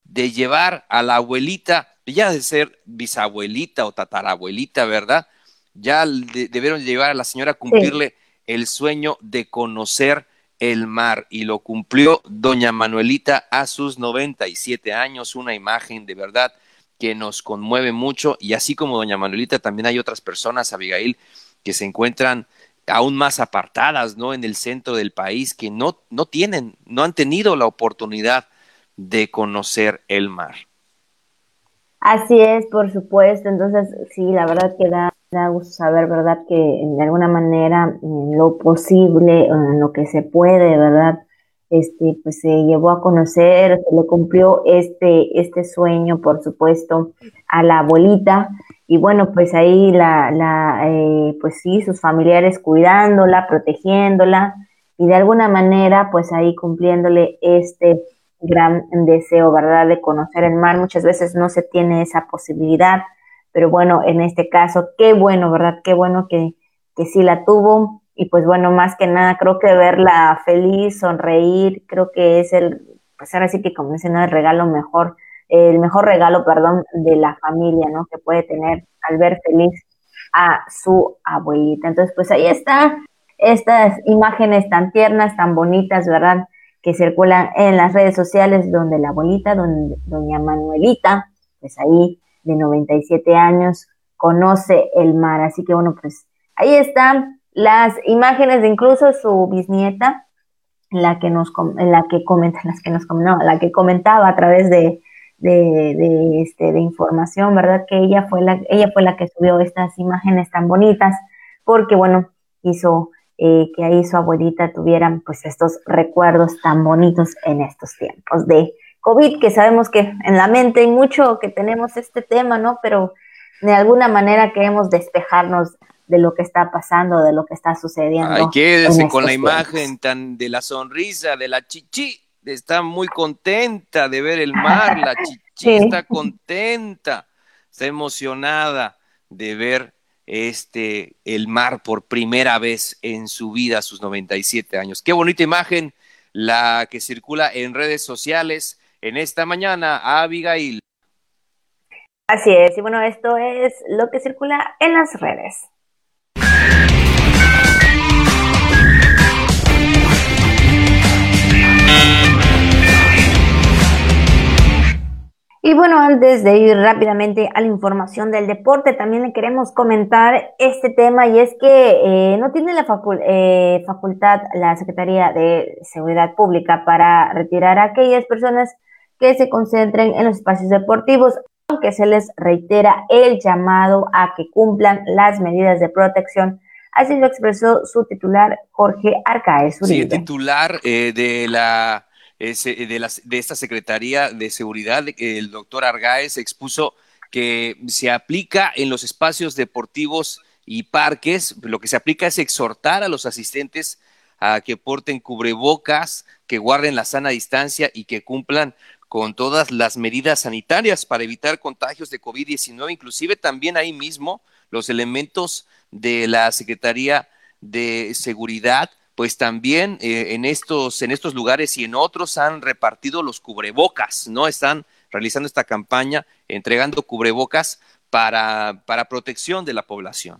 de llevar a la abuelita, ya de ser bisabuelita o tatarabuelita, ¿verdad? Ya debieron llevar a la señora a cumplirle el sueño de conocer el mar y lo cumplió doña Manuelita a sus 97 años, una imagen de verdad que nos conmueve mucho y así como doña Manuelita también hay otras personas, Abigail, que se encuentran aún más apartadas, ¿no? En el centro del país que no, no tienen, no han tenido la oportunidad de conocer el mar. Así es, por supuesto. Entonces, sí, la verdad que da, da gusto saber, ¿verdad? Que de alguna manera en lo posible, en lo que se puede, ¿verdad? Este, pues se llevó a conocer, se le cumplió este, este sueño, por supuesto, a la abuelita. Y bueno, pues ahí la, la eh, pues sí, sus familiares cuidándola, protegiéndola y de alguna manera, pues ahí cumpliéndole este gran deseo, ¿verdad?, de conocer el mar. Muchas veces no se tiene esa posibilidad pero bueno, en este caso, qué bueno, ¿verdad? Qué bueno que, que sí la tuvo. Y pues bueno, más que nada, creo que verla feliz, sonreír, creo que es el, pues ahora sí que como dicen, el regalo mejor, el mejor regalo, perdón, de la familia, ¿no? Que puede tener al ver feliz a su abuelita. Entonces, pues ahí está estas imágenes tan tiernas, tan bonitas, ¿verdad? Que circulan en las redes sociales donde la abuelita, donde, doña Manuelita, pues ahí de 97 años, conoce el mar. Así que bueno, pues ahí están las imágenes de incluso su bisnieta, la que nos la que comenta, las que nos no, la que comentaba a través de, de, este, de información, ¿verdad? Que ella fue la, ella fue la que subió estas imágenes tan bonitas, porque bueno, hizo eh, que ahí su abuelita tuvieran pues estos recuerdos tan bonitos en estos tiempos de COVID, que sabemos que en la mente hay mucho que tenemos este tema, ¿no? Pero de alguna manera queremos despejarnos de lo que está pasando, de lo que está sucediendo. Ay, quédese con la imagen tan de la sonrisa de la chichi, está muy contenta de ver el mar, la chichi está contenta, está emocionada de ver este el mar por primera vez en su vida a sus 97 años. Qué bonita imagen la que circula en redes sociales en esta mañana a Abigail. Así es, y bueno, esto es lo que circula en las redes. Y bueno, antes de ir rápidamente a la información del deporte, también le queremos comentar este tema y es que eh, no tiene la eh, facultad la Secretaría de Seguridad Pública para retirar a aquellas personas que se concentren en los espacios deportivos, aunque se les reitera el llamado a que cumplan las medidas de protección. Así lo expresó su titular Jorge Arcaez Sí, el titular eh, de la de, de esta Secretaría de Seguridad, el doctor Argaez expuso que se aplica en los espacios deportivos y parques, lo que se aplica es exhortar a los asistentes a que porten cubrebocas, que guarden la sana distancia y que cumplan con todas las medidas sanitarias para evitar contagios de COVID-19, inclusive también ahí mismo los elementos de la Secretaría de Seguridad, pues también eh, en, estos, en estos lugares y en otros han repartido los cubrebocas, ¿no? Están realizando esta campaña, entregando cubrebocas para, para protección de la población.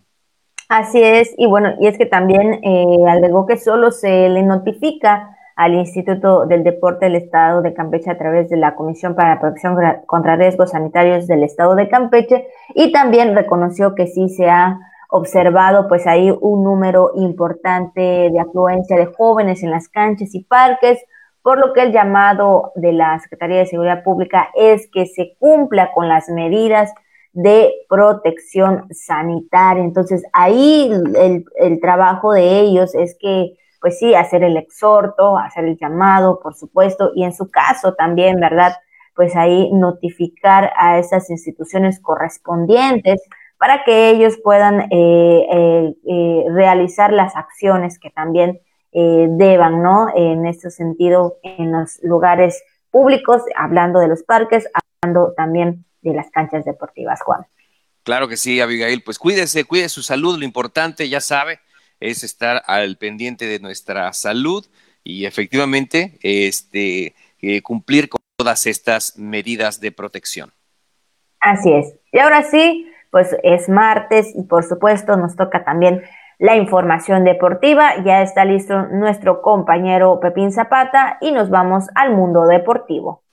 Así es, y bueno, y es que también eh, agregó que solo se le notifica al Instituto del Deporte del Estado de Campeche a través de la Comisión para la Protección contra Riesgos Sanitarios del Estado de Campeche y también reconoció que sí se ha observado pues ahí un número importante de afluencia de jóvenes en las canchas y parques, por lo que el llamado de la Secretaría de Seguridad Pública es que se cumpla con las medidas de protección sanitaria. Entonces ahí el, el trabajo de ellos es que pues sí, hacer el exhorto, hacer el llamado, por supuesto, y en su caso también, ¿verdad? Pues ahí notificar a esas instituciones correspondientes para que ellos puedan eh, eh, eh, realizar las acciones que también deban, ¿no? En este sentido, en los lugares públicos, hablando de los parques, hablando también de las canchas deportivas, Juan. Claro que sí, Abigail, pues cuídese, cuide su salud, lo importante, ya sabe, es estar al pendiente de nuestra salud y efectivamente este, cumplir con todas estas medidas de protección. Así es. Y ahora sí, pues es martes y por supuesto nos toca también la información deportiva. Ya está listo nuestro compañero Pepín Zapata y nos vamos al mundo deportivo.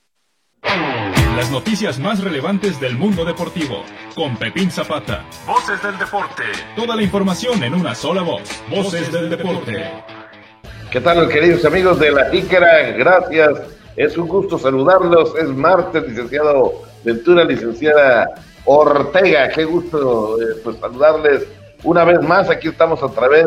Las noticias más relevantes del mundo deportivo con Pepín Zapata. Voces del deporte. Toda la información en una sola voz. Voces del deporte. ¿Qué tal, queridos amigos de la Jícara? Gracias. Es un gusto saludarlos. Es martes, licenciado Ventura, licenciada Ortega. Qué gusto eh, pues, saludarles una vez más. Aquí estamos a través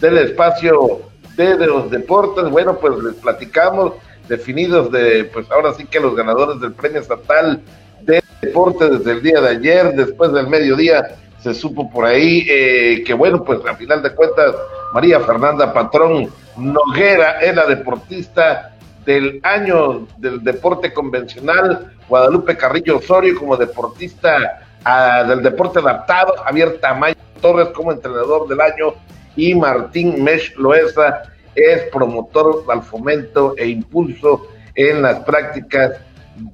del espacio de, los deportes. Bueno, pues les platicamos definidos de, pues ahora sí que los ganadores del premio estatal de deporte desde el día de ayer, después del mediodía, se supo por ahí eh, que bueno, pues a final de cuentas, María Fernanda Patrón Noguera es la deportista del año del deporte convencional, Guadalupe Carrillo Osorio como deportista ah, del deporte adaptado, Javier Tamayo Torres como entrenador del año y Martín Mesh Loesa es promotor al fomento e impulso en las prácticas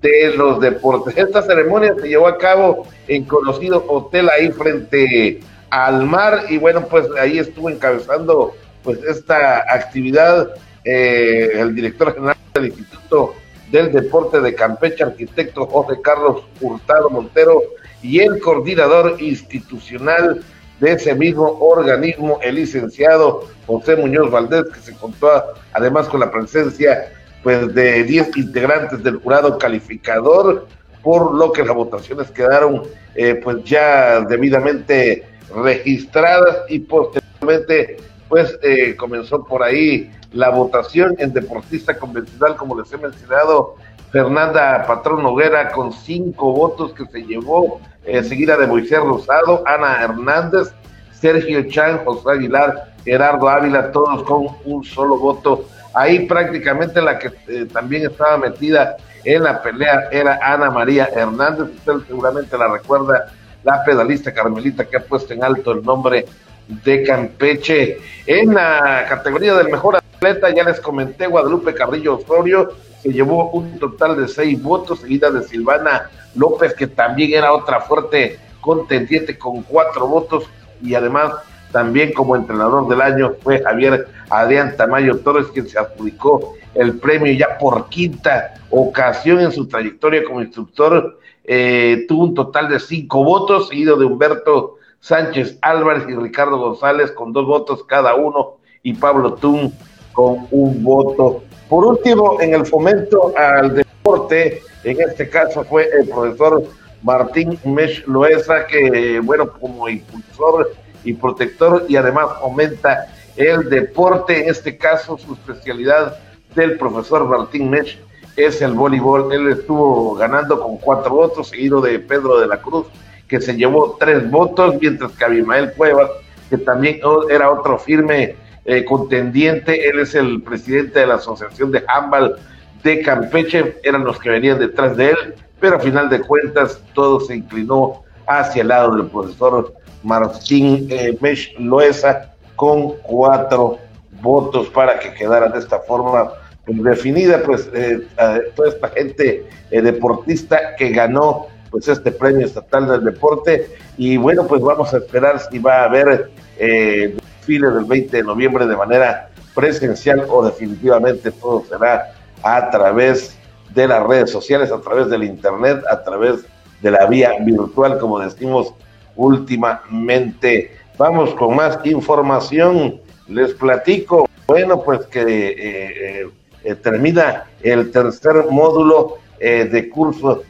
de los deportes. Esta ceremonia se llevó a cabo en conocido hotel ahí frente al mar y bueno, pues ahí estuvo encabezando pues esta actividad eh, el director general del Instituto del Deporte de Campeche, arquitecto José Carlos Hurtado Montero y el coordinador institucional de ese mismo organismo, el licenciado José Muñoz Valdés, que se contó además con la presencia pues de 10 integrantes del jurado calificador, por lo que las votaciones quedaron eh, pues ya debidamente registradas y posteriormente pues eh, comenzó por ahí la votación en deportista convencional, como les he mencionado, Fernanda Patrón Noguera con cinco votos que se llevó, eh, seguida de Moisés Rosado, Ana Hernández, Sergio Chan, José Aguilar, Gerardo Ávila, todos con un solo voto. Ahí prácticamente la que eh, también estaba metida en la pelea era Ana María Hernández, usted seguramente la recuerda, la pedalista carmelita que ha puesto en alto el nombre de Campeche. En la categoría del mejor atleta, ya les comenté, Guadalupe Carrillo Osorio se llevó un total de seis votos, seguida de Silvana López, que también era otra fuerte contendiente con cuatro votos, y además también como entrenador del año fue Javier Adrián Tamayo Torres, quien se adjudicó el premio ya por quinta ocasión en su trayectoria como instructor. Eh, tuvo un total de cinco votos, seguido de Humberto Sánchez Álvarez y Ricardo González con dos votos cada uno y Pablo Tun con un voto. Por último, en el fomento al deporte, en este caso fue el profesor Martín Mesh Loesa, que, bueno, como impulsor y protector, y además fomenta el deporte, en este caso su especialidad del profesor Martín Mesh es el voleibol. Él estuvo ganando con cuatro votos, seguido de Pedro de la Cruz, que se llevó tres votos, mientras que Abimael Cuevas, que también era otro firme eh, contendiente, él es el presidente de la Asociación de Handball de Campeche, eran los que venían detrás de él, pero a final de cuentas todo se inclinó hacia el lado del profesor Martín eh, Mesh Loesa con cuatro votos para que quedara de esta forma pues, definida, pues eh, toda esta gente eh, deportista que ganó pues este premio estatal del deporte y bueno pues vamos a esperar si va a haber eh, desfile del 20 de noviembre de manera presencial o definitivamente todo será a través de las redes sociales, a través del Internet, a través de la vía virtual, como decimos últimamente. Vamos con más información. Les platico, bueno, pues que eh, eh, eh, termina el tercer módulo de curso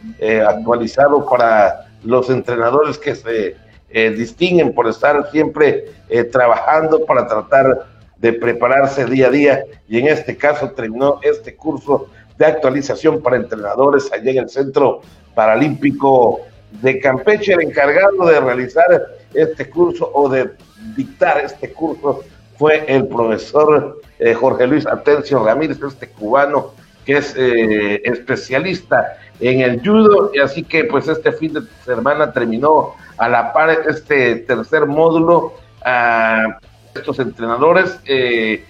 actualizado para los entrenadores que se distinguen por estar siempre trabajando para tratar de prepararse día a día. Y en este caso terminó este curso de actualización para entrenadores allá en el Centro Paralímpico de Campeche, el encargado de realizar este curso o de dictar este curso fue el profesor eh, Jorge Luis Atencio Ramírez, este cubano que es eh, especialista en el judo, y así que pues este fin de semana terminó a la par este tercer módulo, ah, estos entrenadores, eh,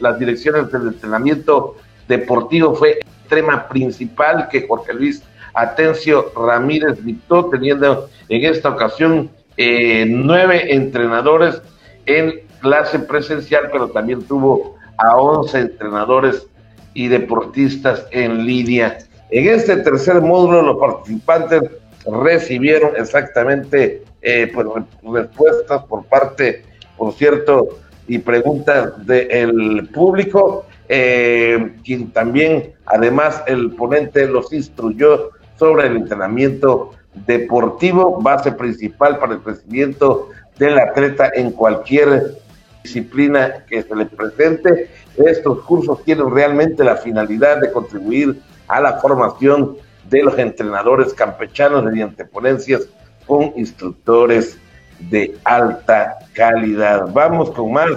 las direcciones del entrenamiento deportivo fue extrema principal que Jorge Luis Atencio Ramírez dictó, teniendo en esta ocasión eh, nueve entrenadores en clase presencial, pero también tuvo a once entrenadores y deportistas en línea. En este tercer módulo los participantes recibieron exactamente eh, pues, respuestas por parte, por cierto, y preguntas del público, eh, quien también, además, el ponente los instruyó sobre el entrenamiento deportivo, base principal para el crecimiento del atleta en cualquier disciplina que se le presente. Estos cursos tienen realmente la finalidad de contribuir a la formación de los entrenadores campechanos mediante ponencias con instructores de alta calidad. Vamos con más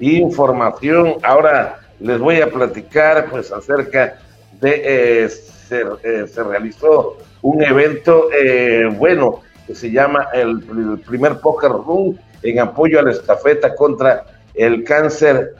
información. Ahora les voy a platicar pues acerca de eh, se, eh, se, realizó un evento eh, bueno que se llama el, el, primer Poker Room en apoyo a la estafeta contra el cáncer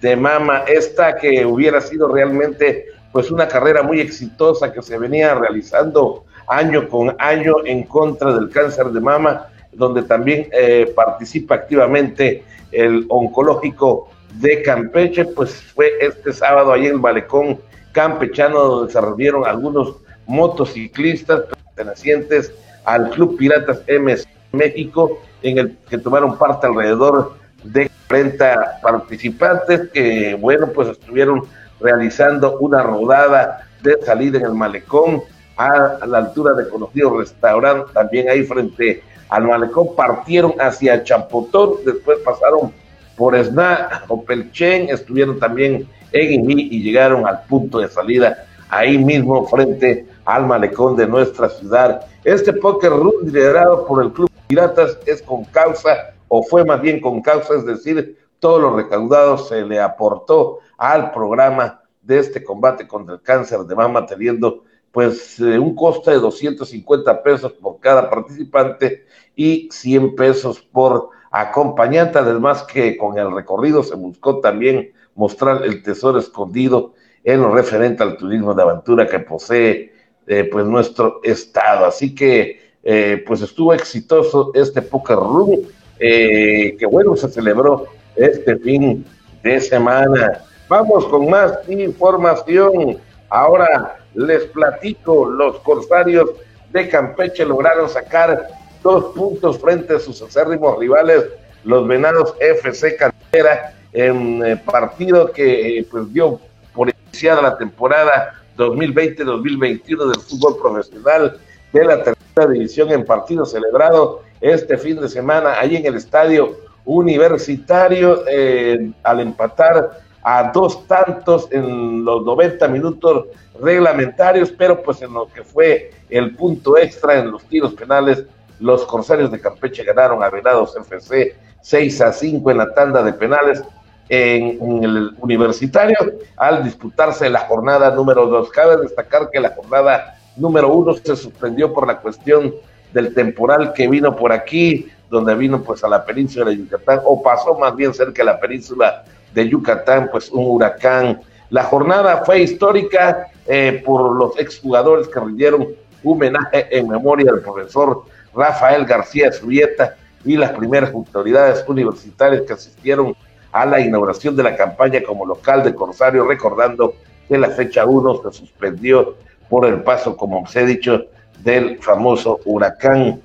de mama. Esta que hubiera sido realmente pues una carrera muy exitosa que se venía realizando año con año en contra del cáncer de mama, donde también eh, participa activamente el oncológico de Campeche, pues fue este sábado ahí en el malecón campechano donde se reunieron algunos motociclistas pertenecientes al Club Piratas MS México, en el que tomaron parte alrededor de 40 participantes que, bueno, pues estuvieron realizando una rodada de salida en el malecón a, la altura de conocido restaurante, también ahí frente al malecón, partieron hacia Champotón, después pasaron por Esna o Pelchen, estuvieron también en Imi y llegaron al punto de salida ahí mismo frente al malecón de nuestra ciudad. Este Poker Room liderado por el Club Piratas es con causa, o fue más bien con causa, es decir, todos los recaudados se le aportó al programa de este combate contra el cáncer de mama, teniendo pues eh, un costo de 250 pesos por cada participante y 100 pesos por acompañante, además que con el recorrido se buscó también mostrar el tesoro escondido en lo referente al turismo de aventura que posee eh, pues nuestro estado. Así que eh, pues estuvo exitoso este Poker Room, que bueno, se celebró este fin de semana. Vamos con más información. Ahora les platico, los corsarios de Campeche lograron sacar dos puntos frente a sus acérrimos rivales, los Venados FC Cantera, en eh, partido que eh, pues dio por iniciada la temporada 2020-2021 del fútbol profesional de la tercera división en partido celebrado este fin de semana ahí en el estadio universitario eh, al empatar a dos tantos en los 90 minutos reglamentarios, pero pues en lo que fue el punto extra en los tiros penales, los Corsarios de Campeche ganaron a Venados FC 6 a 5 en la tanda de penales en, el universitario al disputarse la jornada número 2. Cabe destacar que la jornada número 1 se suspendió por la cuestión del temporal que vino por aquí, donde vino pues a la península de Yucatán, o pasó más bien cerca de la península de Yucatán, pues un huracán. La jornada fue histórica eh, por los exjugadores que rindieron homenaje en memoria del profesor Rafael García Zurieta y las primeras autoridades universitarias que asistieron a la inauguración de la campaña como local de Corsario, recordando que la fecha 1 se suspendió por el paso, como se ha dicho, del famoso huracán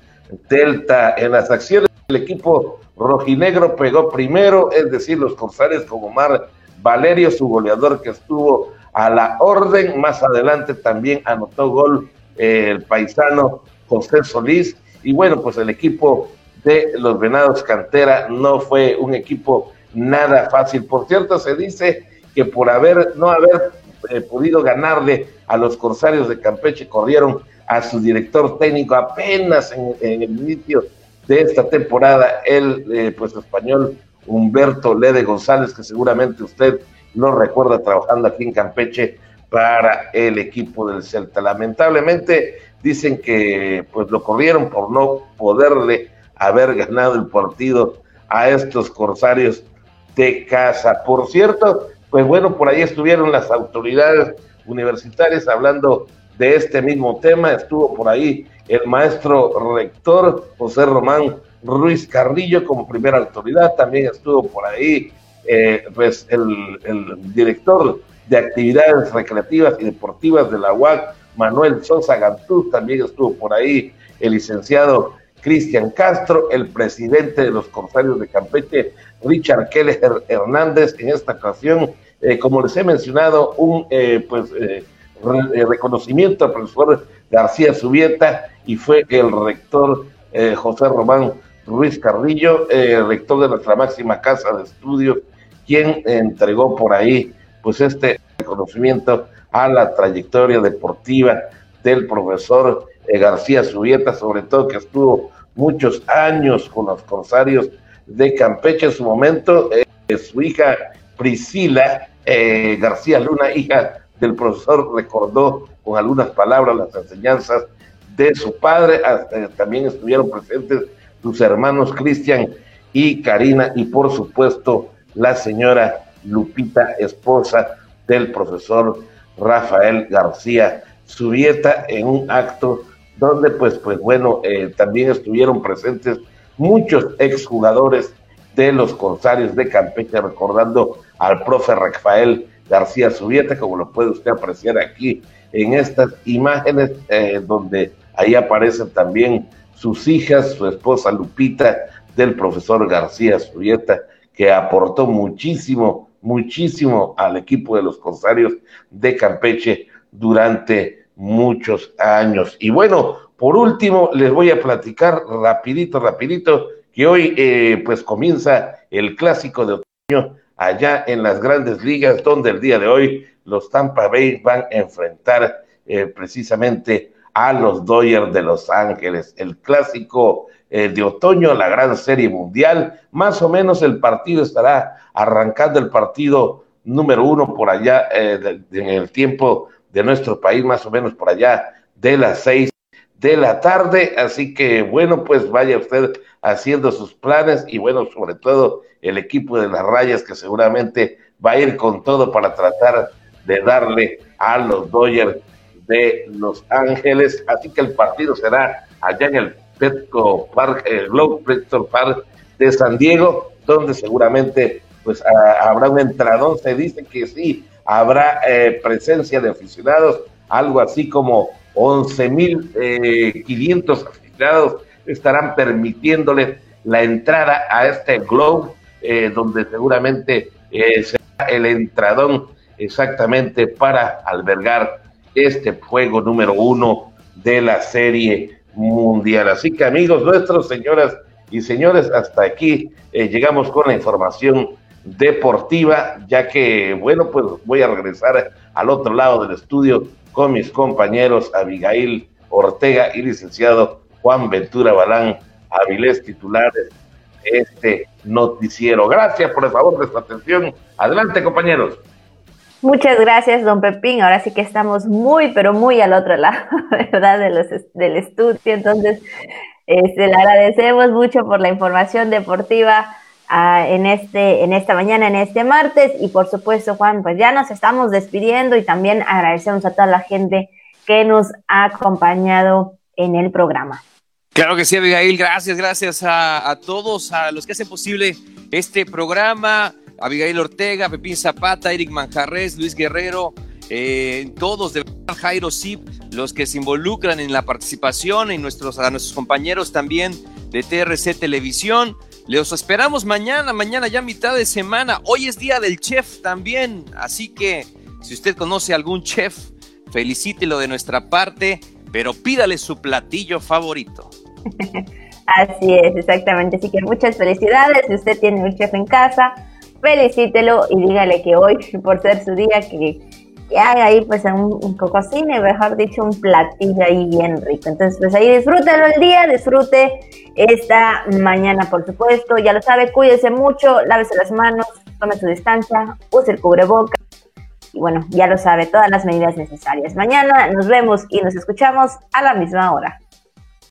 Delta. En las acciones del equipo rojinegro pegó primero, es decir, los corsarios como Omar Valerio, su goleador que estuvo a la orden. Más adelante también anotó gol eh, el paisano José Solís. Y bueno, pues el equipo de los Venados Cantera no fue un equipo nada fácil. Por cierto, se dice que por haber no haber eh, podido ganarle a los Corsarios de Campeche, corrieron a su director técnico apenas en, el inicio de esta temporada, el eh, pues español Humberto Lede González, que seguramente usted no recuerda trabajando aquí en Campeche para el equipo del Celta. Lamentablemente dicen que pues lo corrieron por no poderle haber ganado el partido a estos corsarios de casa. Por cierto, pues bueno, por ahí estuvieron las autoridades universitarias hablando de este mismo tema. Estuvo por ahí el maestro rector José Román Ruiz Carrillo como primera autoridad. También estuvo por ahí eh, pues el, director de actividades recreativas y deportivas de la UAC, Manuel Sosa Gantú. También estuvo por ahí el licenciado Cristian Castro, el presidente de los Corsarios de Campeche, Richard Keller Hernández, en esta ocasión, eh, como les he mencionado, un eh, pues eh, reconocimiento al profesor García Subieta y fue el rector José Román Ruiz Carrillo, rector de nuestra máxima casa de estudios, quien entregó por ahí pues este reconocimiento a la trayectoria deportiva del profesor García Subieta, sobre todo que estuvo muchos años con los corsarios de Campeche. En su momento, eh, su hija Priscila eh, García Luna, hija del profesor, recordó con algunas palabras las enseñanzas de su padre, también estuvieron presentes sus hermanos Cristian y Karina y por supuesto la señora Lupita, esposa del profesor Rafael García Subieta, en un acto donde pues, pues bueno, eh, también estuvieron presentes muchos exjugadores de los Corsarios de Campeche, recordando al profe Rafael García Subieta, como lo puede usted apreciar aquí en estas imágenes, eh, donde ahí aparecen también sus hijas, su esposa Lupita, del profesor García Subieta, que aportó muchísimo, muchísimo al equipo de los Corsarios de Campeche durante muchos años. Y bueno, por último, les voy a platicar rapidito, rapidito, que hoy eh, pues comienza el clásico de otoño allá en las grandes ligas, donde el día de hoy los Tampa Bay van a enfrentar eh, precisamente a los Dodgers de Los Ángeles. El clásico eh, de otoño, la gran serie mundial, más o menos el partido estará arrancando el partido número uno por allá en el tiempo de nuestro país, más o menos por allá de las seis de la tarde. Así que bueno, pues vaya usted haciendo sus planes y bueno, sobre todo el equipo de las rayas que seguramente va a ir con todo para tratar de darle a los Dodgers de Los Ángeles. Así que el partido será allá en el Petco Park, el Globe Petco Park de San Diego, donde seguramente pues habrá un entradón. Se dice que sí, habrá eh, presencia de aficionados, algo así como 11.500 eh, aficionados estarán permitiéndole la entrada a este Globe, eh, donde seguramente será el entradón exactamente para albergar este juego número uno de la serie mundial. Así que amigos nuestros, señoras y señores, hasta aquí llegamos con la información deportiva, ya que, bueno, pues voy a regresar al otro lado del estudio con mis compañeros Abigail Ortega y licenciado Juan Ventura Balán, Avilés titulares de este noticiero. Gracias por el favor de su atención. Adelante, compañeros. Muchas gracias, don Pepín. Ahora sí que estamos muy, pero muy al otro lado, ¿verdad? De los, del estudio. Entonces, este, le agradecemos mucho por la información deportiva en, este, en esta mañana, en este martes. Y por supuesto, Juan, pues ya nos estamos despidiendo y también agradecemos a toda la gente que nos ha acompañado en el programa. Claro que sí, Abigail. Gracias, gracias a, a todos, a los que hacen posible este programa. Abigail Ortega, Pepín Zapata, Eric Manjarres, Luis Guerrero, eh, todos de Jairo Zip, los que se involucran en la participación, y nuestros, a nuestros compañeros también de TRC Televisión. Los esperamos mañana, mañana ya mitad de semana. Hoy es día del chef también, así que si usted conoce algún chef, felicítelo de nuestra parte, pero pídale su platillo favorito. Así es, exactamente. Así que muchas felicidades. Si usted tiene un chef en casa, felicítelo y dígale que hoy, por ser su día, que que haga ahí pues un, un cococine, mejor dicho, un platillo ahí bien rico. Entonces, pues ahí disfrútelo el día, disfrute esta mañana, por supuesto. Ya lo sabe, cuídese mucho, lávese las manos, tome su distancia, use el cubreboca. Y bueno, ya lo sabe, todas las medidas necesarias. Mañana nos vemos y nos escuchamos a la misma hora.